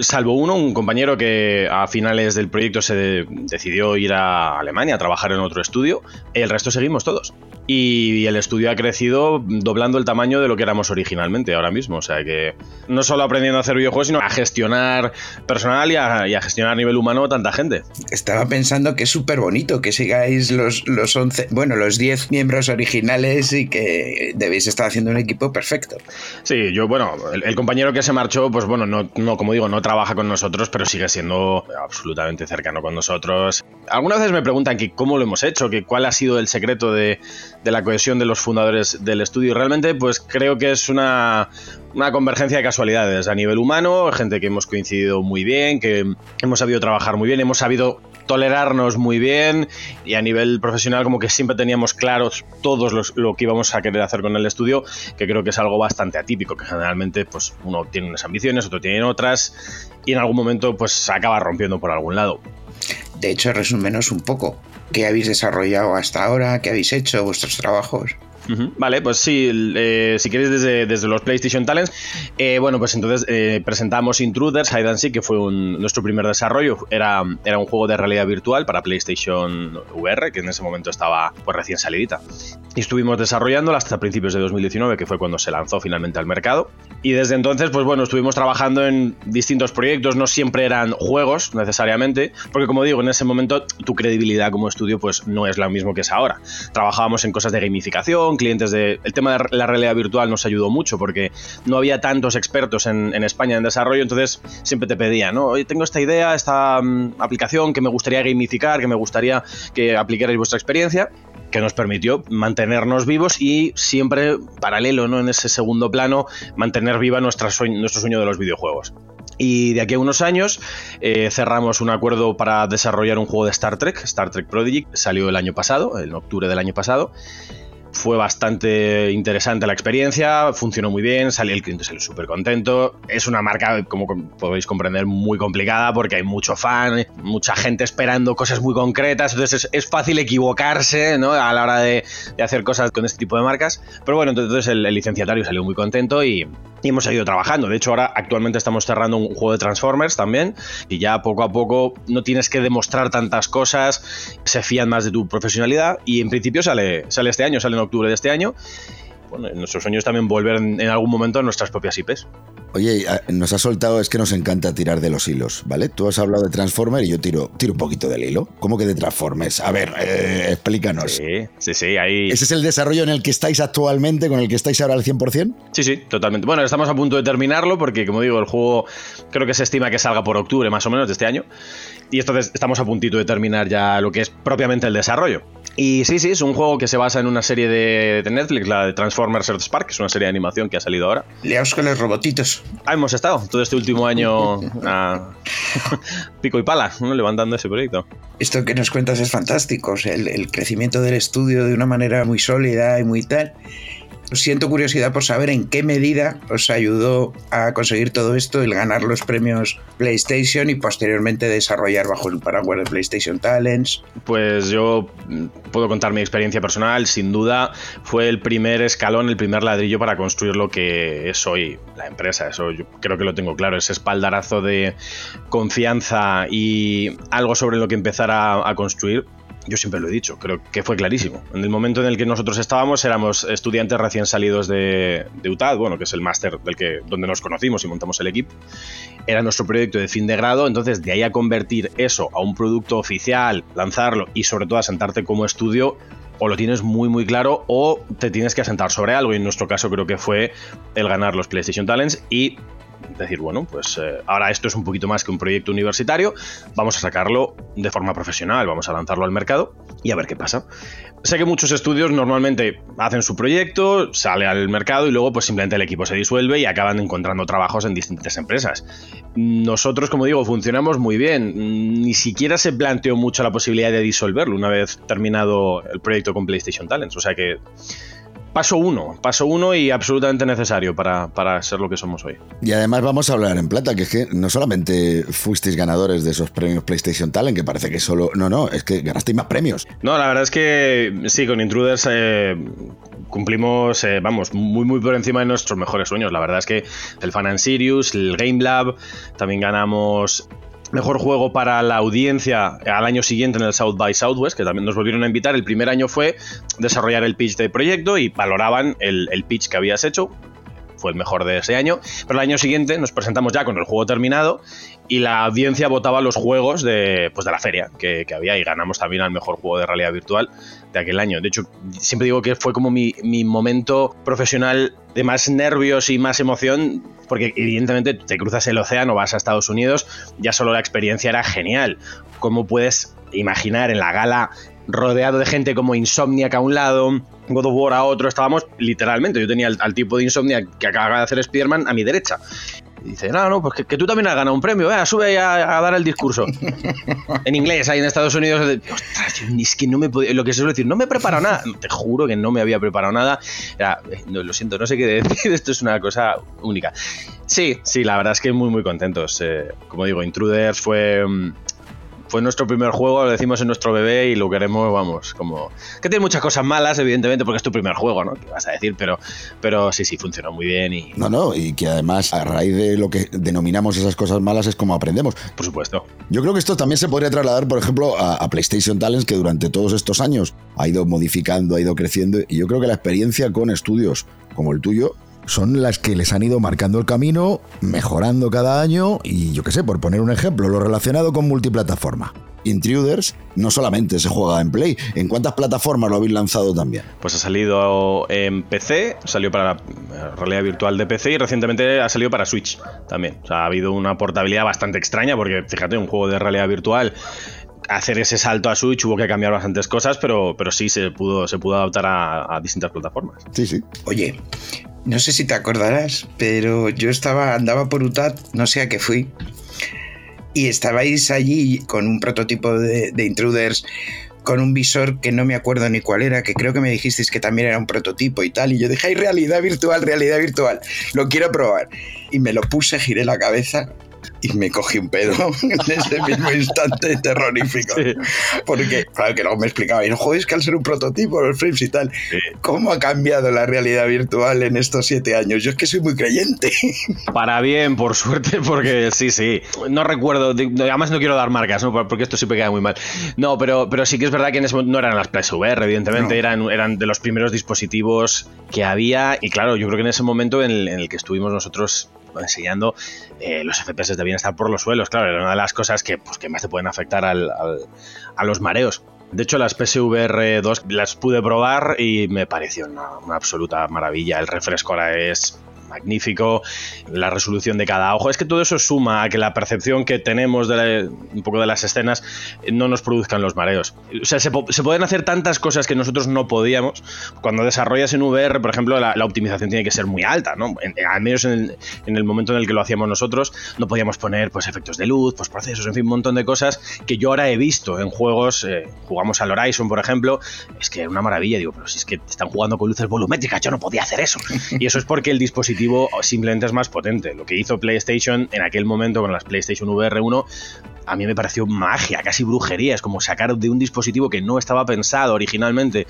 salvo uno, un compañero que a finales del proyecto se de, decidió ir a Alemania a trabajar en otro estudio, el resto seguimos todos. Y el estudio ha crecido doblando el tamaño de lo que éramos originalmente ahora mismo. O sea que no solo aprendiendo a hacer videojuegos, sino a gestionar personal y a, y a gestionar a nivel humano tanta gente. Estaba pensando que es súper bonito que sigáis los, los 11, bueno, los 10 miembros originales y que debéis estar haciendo un equipo perfecto. Sí, yo, bueno, el, el compañero que se marchó, pues bueno, no, no, como digo, no trabaja con nosotros, pero sigue siendo absolutamente cercano con nosotros. Algunas veces me preguntan que cómo lo hemos hecho, que cuál ha sido el secreto de de la cohesión de los fundadores del estudio. Realmente, pues creo que es una, una convergencia de casualidades a nivel humano, gente que hemos coincidido muy bien, que hemos sabido trabajar muy bien, hemos sabido tolerarnos muy bien y a nivel profesional como que siempre teníamos claros todos los, lo que íbamos a querer hacer con el estudio, que creo que es algo bastante atípico, que generalmente pues uno tiene unas ambiciones, otro tiene otras y en algún momento pues se acaba rompiendo por algún lado. De hecho, resúmenos un poco. ¿Qué habéis desarrollado hasta ahora? ¿Qué habéis hecho? ¿Vuestros trabajos? Vale, pues sí, eh, si queréis desde, desde, los PlayStation Talents, eh, bueno, pues entonces eh, presentamos Intruders, Hide and que fue un, nuestro primer desarrollo, era, era un juego de realidad virtual para PlayStation VR, que en ese momento estaba pues recién salidita. Y estuvimos desarrollándolo hasta principios de 2019, que fue cuando se lanzó finalmente al mercado. Y desde entonces, pues bueno, estuvimos trabajando en distintos proyectos, no siempre eran juegos necesariamente, porque como digo, en ese momento tu credibilidad como estudio pues no es lo mismo que es ahora. Trabajábamos en cosas de gamificación, clientes de... El tema de la realidad virtual nos ayudó mucho porque no había tantos expertos en, España en desarrollo, entonces siempre te pedían, ¿no? Tengo esta idea, esta um, aplicación que me gustaría gamificar, que me gustaría que aplicarais vuestra experiencia que nos permitió mantenernos vivos y siempre paralelo ¿no? en ese segundo plano mantener viva nuestra nuestro sueño de los videojuegos. Y de aquí a unos años eh, cerramos un acuerdo para desarrollar un juego de Star Trek, Star Trek Prodigy, salió el año pasado, en octubre del año pasado. Fue bastante interesante la experiencia, funcionó muy bien, salió el cliente salió súper contento. Es una marca, como podéis comprender, muy complicada porque hay mucho fan, mucha gente esperando cosas muy concretas, entonces es, fácil equivocarse ¿no? a la hora de, hacer cosas con este tipo de marcas. Pero bueno, entonces el, licenciatario salió muy contento y, y hemos seguido trabajando. De hecho, ahora actualmente estamos cerrando un juego de Transformers también y ya poco a poco no tienes que demostrar tantas cosas, se fían más de tu profesionalidad y en principio sale, sale este año, sale en octubre de este año. Bueno, nuestros sueños también volver en, en algún momento a nuestras propias IPs. Oye, nos ha soltado, es que nos encanta tirar de los hilos, ¿vale? Tú has hablado de Transformer y yo tiro, tiro un poquito del hilo. ¿Cómo que de Transformers? A ver, eh, explícanos. Sí, sí, sí, ahí... ¿Ese es el desarrollo en el que estáis actualmente, con el que estáis ahora al 100%? Sí, sí, totalmente. Bueno, estamos a punto de terminarlo porque, como digo, el juego creo que se estima que salga por octubre más o menos de este año. Y entonces estamos a puntito de terminar ya lo que es propiamente el desarrollo. Y sí, sí, es un juego que se basa en una serie de, Netflix, la de Transformers Earth Spark, que es una serie de animación que ha salido ahora. Leaos con los robotitos. Ah, hemos estado todo este último año a pico y pala, levantando ese proyecto. Esto que nos cuentas es fantástico, el, el crecimiento del estudio de una manera muy sólida y muy tal siento curiosidad por saber en qué medida os ayudó a conseguir todo esto, el ganar los premios PlayStation y posteriormente desarrollar bajo el paraguas de PlayStation Talents. Pues yo puedo contar mi experiencia personal, sin duda fue el primer escalón, el primer ladrillo para construir lo que es hoy la empresa, eso yo creo que lo tengo claro, ese espaldarazo de confianza y algo sobre lo que empezar a construir yo siempre lo he dicho, creo que fue clarísimo. En el momento en el que nosotros estábamos éramos estudiantes recién salidos de, UTAD, bueno, que es el máster del que, donde nos conocimos y montamos el equipo. Era nuestro proyecto de fin de grado, entonces de ahí a convertir eso a un producto oficial, lanzarlo y sobre todo a sentarte como estudio, o lo tienes muy muy claro o te tienes que asentar sobre algo y en nuestro caso creo que fue el ganar los PlayStation Talents y decir, bueno, pues eh, ahora esto es un poquito más que un proyecto universitario, vamos a sacarlo de forma profesional, vamos a lanzarlo al mercado y a ver qué pasa. Sé que muchos estudios normalmente hacen su proyecto, sale al mercado y luego pues simplemente el equipo se disuelve y acaban encontrando trabajos en distintas empresas. Nosotros, como digo, funcionamos muy bien. Ni siquiera se planteó mucho la posibilidad de disolverlo una vez terminado el proyecto con PlayStation Talents. O sea que paso uno, paso uno y absolutamente necesario para, para, ser lo que somos hoy. Y además vamos a hablar en plata, que es que no solamente fuisteis ganadores de esos premios PlayStation Talent, que parece que solo... No, no, es que ganasteis más premios. No, la verdad es que sí, con Intruders eh, cumplimos, eh, vamos, muy muy por encima de nuestros mejores sueños. La verdad es que el Fan and Sirius, el Game Lab, también ganamos Mejor juego para la audiencia al año siguiente en el South by Southwest, que también nos volvieron a invitar. El primer año fue desarrollar el pitch de proyecto y valoraban el, el pitch que habías hecho fue el mejor de ese año. Pero el año siguiente nos presentamos ya con el juego terminado y la audiencia votaba los juegos de, pues de la feria que, había y ganamos también al mejor juego de realidad virtual de aquel año. De hecho, siempre digo que fue como mi, mi momento profesional de más nervios y más emoción, porque evidentemente te cruzas el océano, vas a Estados Unidos, ya solo la experiencia era genial. ¿Cómo puedes imaginar en la gala rodeado de gente como Insomniac a un lado, God of War a otro, estábamos literalmente, yo tenía al, tipo de Insomniac que acaba de hacer Spearman a mi derecha. Y dice, no, no, pues que, tú también has ganado un premio, sube a, a, dar el discurso. en inglés, ahí en Estados Unidos. Ostras, es que no me podía, lo que se suele decir, no me he preparado nada. Te juro que no me había preparado nada. Era, eh, no, lo siento, no sé qué decir, esto es una cosa única. Sí, sí, la verdad es que muy, muy contentos. Eh, como digo, Intruders fue mm, fue nuestro primer juego, lo decimos en nuestro bebé y lo queremos, vamos, como... Que tiene muchas cosas malas, evidentemente, porque es tu primer juego, ¿no? ¿Qué vas a decir? Pero, pero sí, sí, funcionó muy bien y... No, no, y que además a raíz de lo que denominamos esas cosas malas es como aprendemos. Por supuesto. Yo creo que esto también se podría trasladar, por ejemplo, a, a PlayStation Talents, que durante todos estos años ha ido modificando, ha ido creciendo, y yo creo que la experiencia con estudios como el tuyo son las que les han ido marcando el camino, mejorando cada año y yo qué sé, por poner un ejemplo, lo relacionado con multiplataforma. Intruders no solamente se juega en Play, ¿en cuántas plataformas lo habéis lanzado también? Pues ha salido en PC, salió para la realidad virtual de PC y recientemente ha salido para Switch también. O sea, ha habido una portabilidad bastante extraña porque fíjate, un juego de realidad virtual hacer ese salto a Switch hubo que cambiar bastantes cosas, pero, pero sí se pudo, se pudo adaptar a, distintas plataformas. Sí, sí. Oye, no sé si te acordarás, pero yo estaba, andaba por UTAT, no sé a qué fui, y estabais allí con un prototipo de, de Intruders con un visor que no me acuerdo ni cuál era, que creo que me dijisteis que también era un prototipo y tal. Y yo dije, hay realidad virtual, realidad virtual. Lo quiero probar. Y me lo puse, giré la cabeza y me cogí un pedo en ese mismo instante terrorífico. Porque, claro, que luego me explicaba, y no joder, es que al ser un prototipo, los frames y tal, ¿cómo ha cambiado la realidad virtual en estos siete años? Yo es que soy muy creyente. Para bien, por suerte, porque sí, sí. No recuerdo, además no quiero dar marcas, ¿no? porque esto siempre queda muy mal. No, pero, pero sí que es verdad que en ese momento no eran las PSVR, evidentemente, eran, eran de los primeros dispositivos que había. Y claro, yo creo que en ese momento en el que estuvimos nosotros enseñando, eh, los FPS debían estar por los suelos. Claro, era una de las cosas que, pues, que más te pueden afectar al, a los mareos. De hecho, las PSVR 2 las pude probar y me pareció una, una absoluta maravilla. El refresco ahora es magnífico, la resolución de cada ojo. Es que todo eso suma a que la percepción que tenemos de un poco de las escenas no nos produzcan los mareos. O sea, se, pueden hacer tantas cosas que nosotros no podíamos. Cuando desarrollas en VR, por ejemplo, la, optimización tiene que ser muy alta, ¿no? al menos en el, momento en el que lo hacíamos nosotros, no podíamos poner pues, efectos de luz, pues, procesos, en fin, un montón de cosas que yo ahora he visto en juegos. Eh, jugamos al Horizon, por ejemplo, es que una maravilla. Digo, pero si es que están jugando con luces volumétricas, yo no podía hacer eso. Y eso es porque el dispositivo simplemente es más potente. Lo que hizo PlayStation en aquel momento con las PlayStation VR 1 a mí me pareció magia, casi brujería. Es como sacar de un dispositivo que no estaba pensado originalmente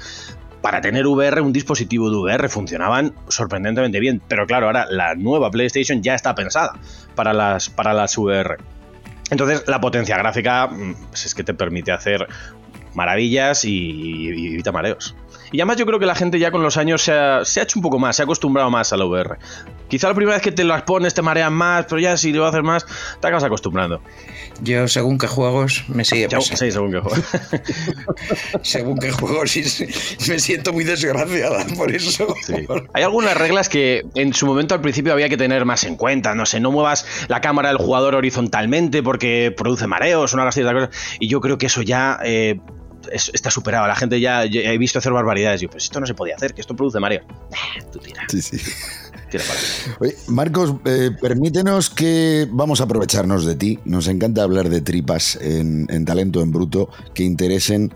para tener VR, un dispositivo de VR funcionaban sorprendentemente bien. Pero claro, ahora la nueva PlayStation ya está pensada para las, para las VR. Entonces, la potencia gráfica mm, pues es que te permite hacer maravillas y, y evita mareos. Y además yo creo que la gente ya con los años se ha, hecho un poco más, se ha acostumbrado más a la VR. Quizá la primera vez que te las pones te marean más, pero ya si lo haces más, te acabas acostumbrando. Yo según qué juegos me sigue pasando. Sí, según qué juegos. según qué juegos me siento muy desgraciada por eso. Hay algunas reglas que en su momento al principio había que tener más en cuenta. No sé, no muevas la cámara del jugador horizontalmente porque produce mareos, una ciertas cosas. Y yo creo que eso ya... Eh, está superado. La gente ya, he visto hacer barbaridades. Yo, pues esto no se podía hacer, que esto produce Mario. tú tira. Sí, sí. Marcos, eh, permítenos que vamos a aprovecharnos de ti. Nos encanta hablar de tripas en, talento en bruto que interesen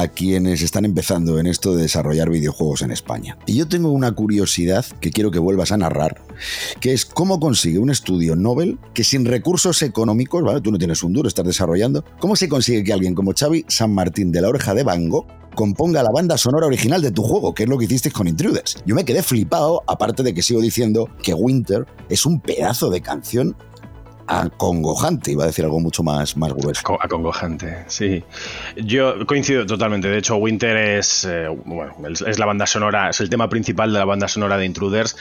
a quienes están empezando en esto de desarrollar videojuegos en España. Y yo tengo una curiosidad que quiero que vuelvas a narrar, que es cómo consigue un estudio Nobel que sin recursos económicos, ¿vale? Tú no tienes un duro, estás desarrollando, ¿cómo se consigue que alguien como Xavi San Martín de la Oreja de Bango componga la banda sonora original de tu juego, que es lo que hiciste con Intruders. Yo me quedé flipado, aparte de que sigo diciendo que Winter es un pedazo de canción acongojante, iba a decir algo mucho más, más grueso. Acongojante, sí. Yo coincido totalmente. De hecho, Winter es, eh, bueno, es la banda sonora, es el tema principal de la banda sonora de Intruders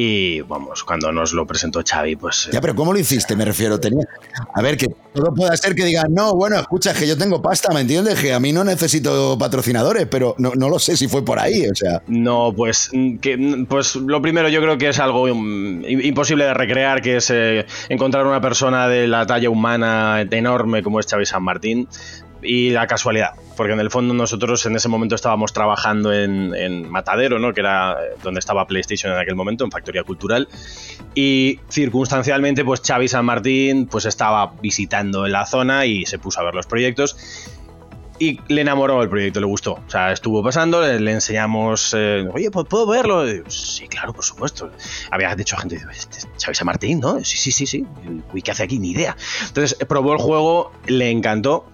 y vamos, cuando nos lo presentó Xavi, pues. Ya, pero ¿cómo lo hiciste? Me refiero, tenía. A ver, que todo pueda ser que digan, no, bueno, escucha, que yo tengo pasta, ¿me entiendes? Que a mí no necesito patrocinadores, pero no, lo sé si fue por ahí, o sea. No, pues, que, pues lo primero yo creo que es algo imposible de recrear, que es eh, encontrar una persona de la talla humana enorme como es Xavi San Martín y la casualidad, porque en el fondo nosotros en ese momento estábamos trabajando en, Matadero, ¿no? que era eh, donde estaba PlayStation en aquel momento, en Factoría Cultural, y circunstancialmente pues Xavi San Martín pues estaba visitando en la zona y se puso a ver los proyectos y le enamoró el proyecto, le gustó. O sea, estuvo pasando, le, enseñamos, eh, oye, ¿puedo verlo? sí, claro, por supuesto. Había dicho gente, este San Martín, ¿no? Sí, sí, sí, sí. ¿qué hace aquí? Ni idea. Entonces probó el juego, le encantó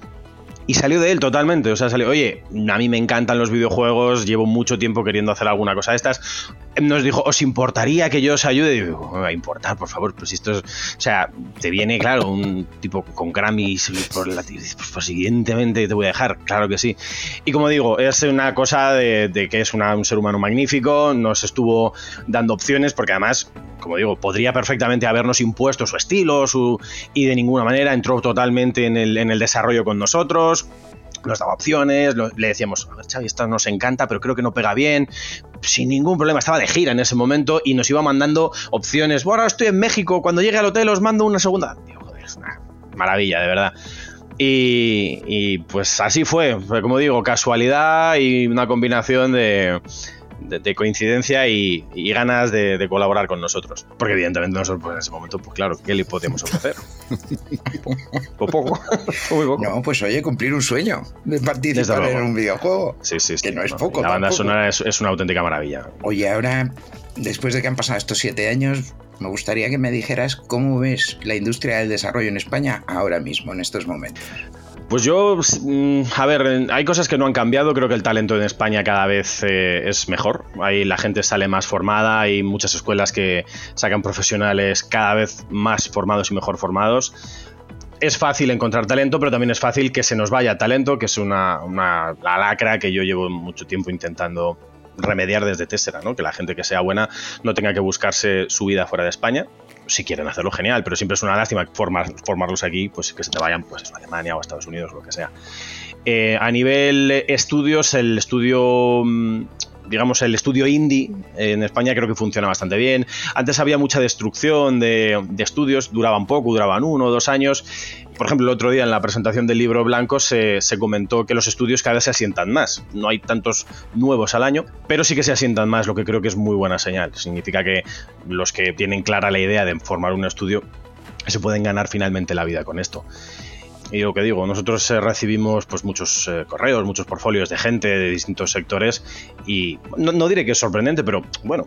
y salió de él totalmente. O sea, salió, oye, a mí me encantan los videojuegos, llevo mucho tiempo queriendo hacer alguna cosa de estas. Nos dijo, ¿os importaría que yo os ayude? Y digo, me va a importar, por favor. Pues esto es. O sea, te viene, claro, un tipo con Grammys, por la, pues, pues siguientemente te voy a dejar, claro que sí. Y como digo, es una cosa de, que es un ser humano magnífico, nos estuvo dando opciones, porque además como digo, podría perfectamente habernos impuesto su estilo su, y de ninguna manera entró totalmente en el, en el desarrollo con nosotros nos daba opciones, le decíamos, Xavi, esta nos encanta, pero creo que no pega bien, sin ningún problema, estaba de gira en ese momento y nos iba mandando opciones, bueno, ahora estoy en México, cuando llegue al hotel os mando una segunda. Digo, joder, es una maravilla, de verdad. Y, pues así fue, fue, como digo, casualidad y una combinación de, de, coincidencia y, ganas de, colaborar con nosotros. Porque evidentemente nosotros pues, en ese momento, pues claro, ¿qué le podemos ofrecer? poco, muy poco. No, pues oye, cumplir un sueño de participar en un videojuego. Sí, sí, Que no es poco. La banda sonora es, es una auténtica maravilla. Oye, ahora, después de que han pasado estos siete años, me gustaría que me dijeras cómo ves la industria del desarrollo en España ahora mismo, en estos momentos. Pues yo, mm, a ver, hay cosas que no han cambiado. Creo que el talento en España cada vez eh, es mejor. Ahí la gente sale más formada. Hay muchas escuelas que sacan profesionales cada vez más formados y mejor formados. Es fácil encontrar talento, pero también es fácil que se nos vaya talento, que es una, una lacra que yo llevo mucho tiempo intentando remediar desde Tessera, ¿no? Que la gente que sea buena no tenga que buscarse su vida fuera de España. Si quieren hacerlo, genial, pero siempre es una lástima formar, formarlos aquí, pues que se te vayan pues, a Alemania o a Estados Unidos o lo que sea. Eh, a nivel estudios, el estudio mm, digamos, el estudio indie en España creo que funciona bastante bien. Antes había mucha destrucción de, estudios, duraban poco, duraban uno o dos años. Por ejemplo, el otro día en la presentación del libro blanco se, comentó que los estudios cada vez se asientan más. No hay tantos nuevos al año, pero sí que se asientan más, lo que creo que es muy buena señal. Significa que los que tienen clara la idea de formar un estudio se pueden ganar finalmente la vida con esto. Y lo que digo, nosotros eh, recibimos pues muchos eh, correos, muchos portfolios de gente de distintos sectores y no, diré que es sorprendente, pero bueno,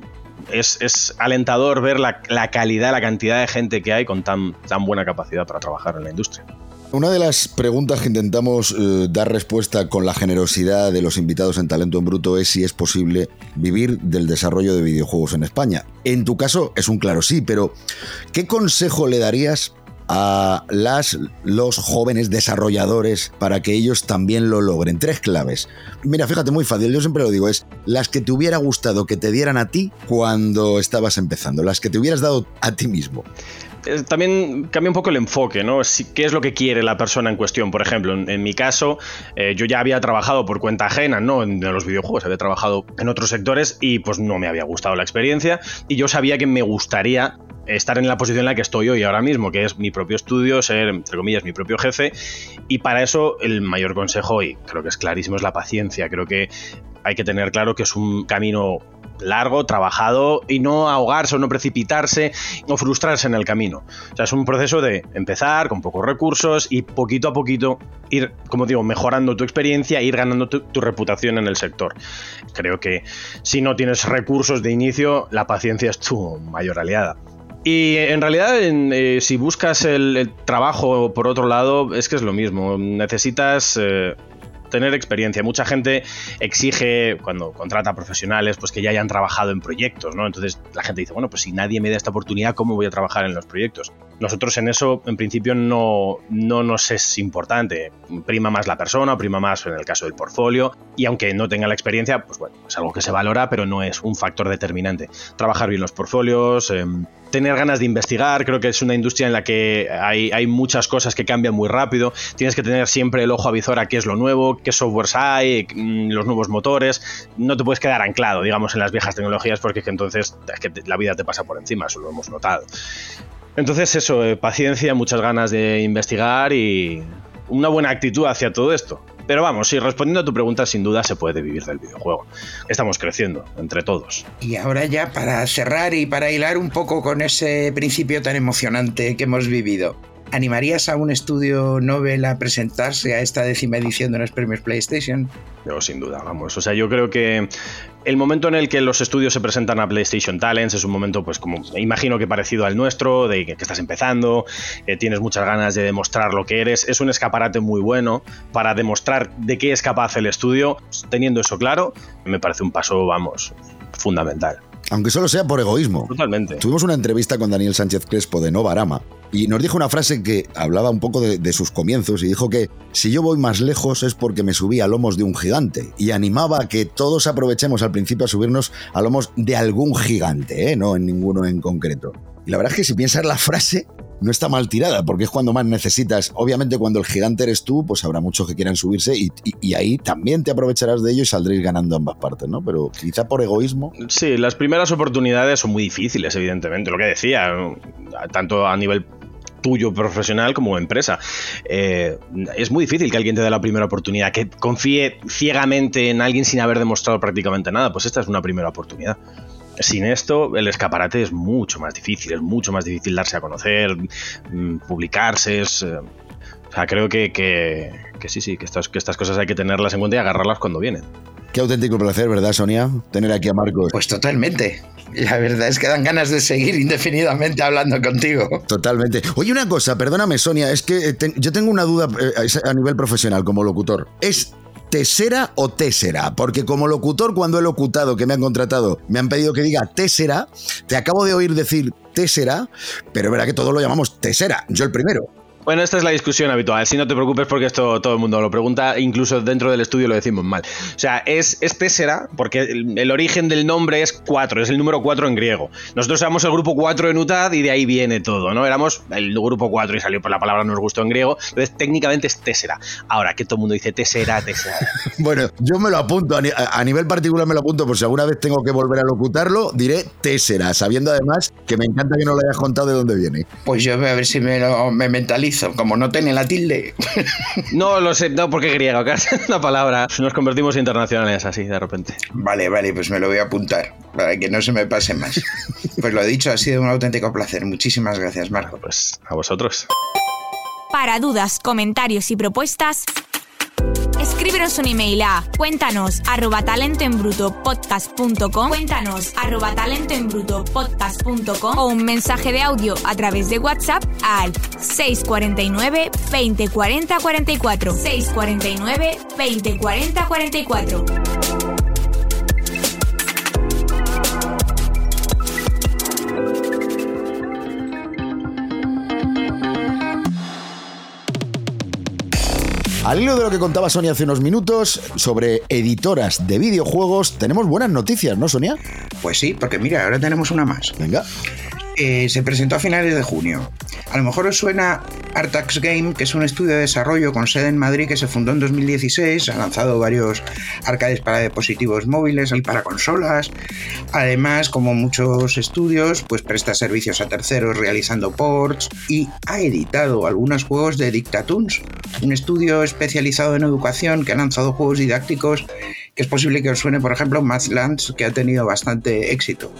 es, alentador ver la, calidad, la cantidad de gente que hay con tan, tan buena capacidad para trabajar en la industria. Una de las preguntas que intentamos eh, dar respuesta con la generosidad de los invitados en Talento en Bruto es si es posible vivir del desarrollo de videojuegos en España. En tu caso es un claro sí, pero ¿qué consejo le darías a las, los jóvenes desarrolladores para que ellos también lo logren. Tres claves. Mira, fíjate, muy fácil, yo siempre lo digo, es las que te hubiera gustado que te dieran a ti cuando estabas empezando, las que te hubieras dado a ti mismo también cambia un poco el enfoque, ¿no? ¿Qué es lo que quiere la persona en cuestión? Por ejemplo, en, mi caso, eh, yo ya había trabajado por cuenta ajena, no en, los videojuegos, había trabajado en otros sectores y pues no me había gustado la experiencia y yo sabía que me gustaría estar en la posición en la que estoy hoy ahora mismo, que es mi propio estudio, ser, entre comillas, mi propio jefe. Y para eso el mayor consejo, y creo que es clarísimo, es la paciencia. Creo que hay que tener claro que es un camino largo, trabajado y no ahogarse o no precipitarse o frustrarse en el camino. O sea, es un proceso de empezar con pocos recursos y poquito a poquito ir, como digo, mejorando tu experiencia, ir ganando tu, reputación en el sector. Creo que si no tienes recursos de inicio, la paciencia es tu mayor aliada. Y en realidad, eh, si buscas el, trabajo por otro lado, es que es lo mismo. Necesitas eh, tener experiencia. Mucha gente exige, cuando contrata profesionales, pues que ya hayan trabajado en proyectos, ¿no? Entonces la gente dice, bueno, pues si nadie me da esta oportunidad, ¿cómo voy a trabajar en los proyectos? Nosotros en eso, en principio, no, no nos es importante. Prima más la persona, prima más en el caso del portfolio, y aunque no tenga la experiencia, pues bueno, es algo que se valora, pero no es un factor determinante. Trabajar bien los portfolios, em, tener ganas de investigar, creo que es una industria en la que hay, hay, muchas cosas que cambian muy rápido, tienes que tener siempre el ojo a a qué es lo nuevo, qué softwares hay, mm, los nuevos motores, no te puedes quedar anclado, digamos, en las viejas tecnologías porque entonces es que la vida te pasa por encima, eso lo hemos notado. Entonces eso, eh, paciencia, muchas ganas de investigar y una buena actitud hacia todo esto. Pero vamos, sí, respondiendo a tu pregunta, sin duda se puede vivir del videojuego. Estamos creciendo entre todos. Y ahora ya para cerrar y para hilar un poco con ese principio tan emocionante que hemos vivido. ¿Animarías a un estudio Nobel a presentarse a esta décima edición de los premios PlayStation? Yo, sin duda, vamos. O sea, yo creo que el momento en el que los estudios se presentan a PlayStation Talents es un momento, pues, como imagino que parecido al nuestro, de que, estás empezando, eh, tienes muchas ganas de demostrar lo que eres. Es un escaparate muy bueno para demostrar de qué es capaz el estudio. Teniendo eso claro, me parece un paso, vamos, fundamental. Aunque solo sea por egoísmo. Totalmente. Tuvimos una entrevista con Daniel Sánchez Crespo de Novarama y nos dijo una frase que hablaba un poco de, sus comienzos y dijo que si yo voy más lejos es porque me subí a lomos de un gigante y animaba a que todos aprovechemos al principio a subirnos a lomos de algún gigante, ¿eh? no en ninguno en concreto. Y la verdad es que si piensas la frase, no está mal tirada, porque es cuando más necesitas. Obviamente, cuando el gigante eres tú, pues habrá muchos que quieran subirse y, ahí también te aprovecharás de ello y saldréis ganando ambas partes, ¿no? Pero quizá por egoísmo. Sí, las primeras oportunidades son muy difíciles, evidentemente. Lo que decía, tanto a nivel tuyo profesional como empresa. Eh, es muy difícil que alguien te dé la primera oportunidad, que confíe ciegamente en alguien sin haber demostrado prácticamente nada. Pues esta es una primera oportunidad. Sin esto, el escaparate es mucho más difícil, es mucho más difícil darse a conocer, mm, publicarse, es, eh, o sea, creo que, que, que sí, sí, que estas, que estas cosas hay que tenerlas en cuenta y agarrarlas cuando vienen. Qué auténtico placer, ¿verdad, Sonia? Tener aquí a Marcos. Pues totalmente. La verdad es que dan ganas de seguir indefinidamente hablando contigo. Totalmente. Oye, una cosa, perdóname, Sonia, es que eh, te- yo tengo una duda eh, a nivel profesional como locutor. ¿Es tesera o tésera? Porque como locutor, cuando he locutado, que me han contratado, me han pedido que diga tésera, te acabo de oír decir tésera, pero verdad que todos lo llamamos tesera, yo el primero. Bueno, esta es la discusión habitual. Si no te preocupes porque esto todo el mundo lo pregunta, incluso dentro del estudio lo decimos mal. O sea, es, es Tessera porque el, el origen del nombre es 4, es el número 4 en griego. Nosotros éramos el grupo 4 en UTAD y de ahí viene todo, ¿no? Éramos el grupo 4 y salió por la palabra nos gustó en griego. Entonces, técnicamente es Tessera. Ahora, que todo el mundo dice Tessera, Tessera. Bueno, yo me lo apunto, a, ni- a- a nivel particular me lo apunto, por si alguna vez tengo que volver a locutarlo, diré tésera, sabiendo además que me encanta que no lo hayas contado de dónde viene. Pues yo voy a ver si me, lo- me mentalizo. Como no tiene la tilde. No lo sé, no, porque griego, que es la palabra. Nos convertimos internacionales así, de repente. Vale, vale, pues me lo voy a apuntar. Para que no se me pase más. Pues lo dicho, ha sido un auténtico placer. Muchísimas gracias, Marco. Pues a vosotros. Para dudas, comentarios y propuestas, escríbenos un email a cuéntanos arroba talentoenbrutopodcast.com cuéntanos arroba talentoenbrutopodcast.com o un mensaje de audio a través de WhatsApp al 649 20 40 44 649 20 40 44 Al hilo de lo que contaba Sonia hace unos minutos sobre editoras de videojuegos, tenemos buenas noticias, ¿no, Sonia? Pues sí, porque mira, ahora tenemos una más. Venga. Eh, se presentó a finales de junio. A lo mejor os suena Artax Game, que es un estudio de desarrollo con sede en Madrid que se fundó en 2016. Ha lanzado varios arcades para dispositivos móviles y para consolas. Además, como muchos estudios, pues presta servicios a terceros realizando ports y ha editado algunos juegos de Dictatoons, un estudio especializado en educación que ha lanzado juegos didácticos es posible que os suene, por ejemplo, Matchlands, que ha tenido bastante éxito.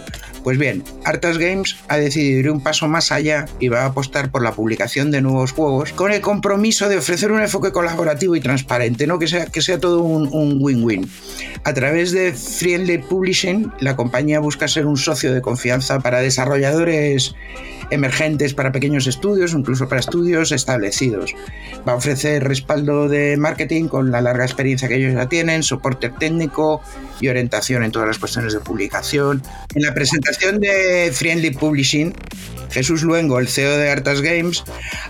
Pues bien, Artas Games ha decidido ir un paso más allá y va a apostar por la publicación de nuevos juegos con el compromiso de ofrecer un enfoque colaborativo y transparente, ¿no? que, sea, que sea todo un win-win. A través de Friendly Publishing, la compañía busca ser un socio de confianza para desarrolladores emergentes, para pequeños estudios, incluso para estudios establecidos. Va a ofrecer respaldo de marketing con la larga experiencia que ellos ya tienen, soporte técnico y orientación en todas las cuestiones de publicación. En la presentación de Friendly Publishing, Jesús Luengo, el CEO de Artas Games,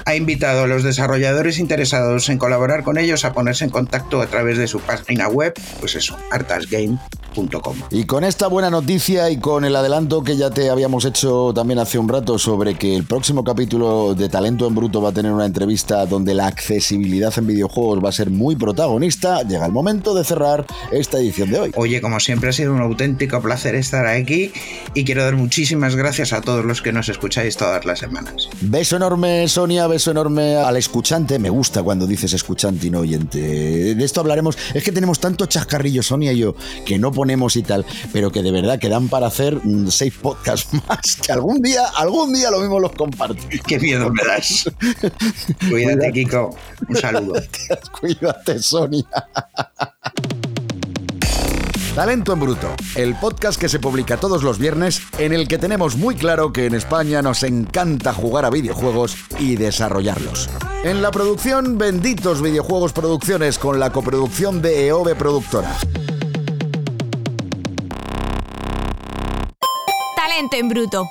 ha invitado a los desarrolladores interesados en colaborar con ellos a ponerse en contacto a través de su página web, pues eso, artasgame.com. Y con esta buena noticia y con el adelanto que ya te habíamos hecho también hace un rato sobre que el próximo capítulo de Talento en Bruto va a tener una entrevista donde la accesibilidad en videojuegos va a ser muy protagonista, llega el momento de cerrar esta edición de hoy. Oye, como siempre ha sido un auténtico placer estar aquí y quiero dar muchísimas gracias a todos los que nos escucháis todas las semanas. Beso enorme, Sonia, beso enorme al escuchante. Me gusta cuando dices escuchante y no oyente. De esto hablaremos. Es que tenemos tanto chascarrillo, Sonia y yo, que no ponemos y tal, pero que de verdad quedan para hacer mm, seis podcasts más. Que algún día, algún día lo mismo los compartimos. Qué miedo me das. Cuídate, Kiko. Un saludo. Cuídate, Sonia. Talento en Bruto, el podcast que se publica todos los viernes en el que tenemos muy claro que en España nos encanta jugar a videojuegos y desarrollarlos. En la producción, benditos videojuegos producciones con la coproducción de EOB Productora. Talento en bruto,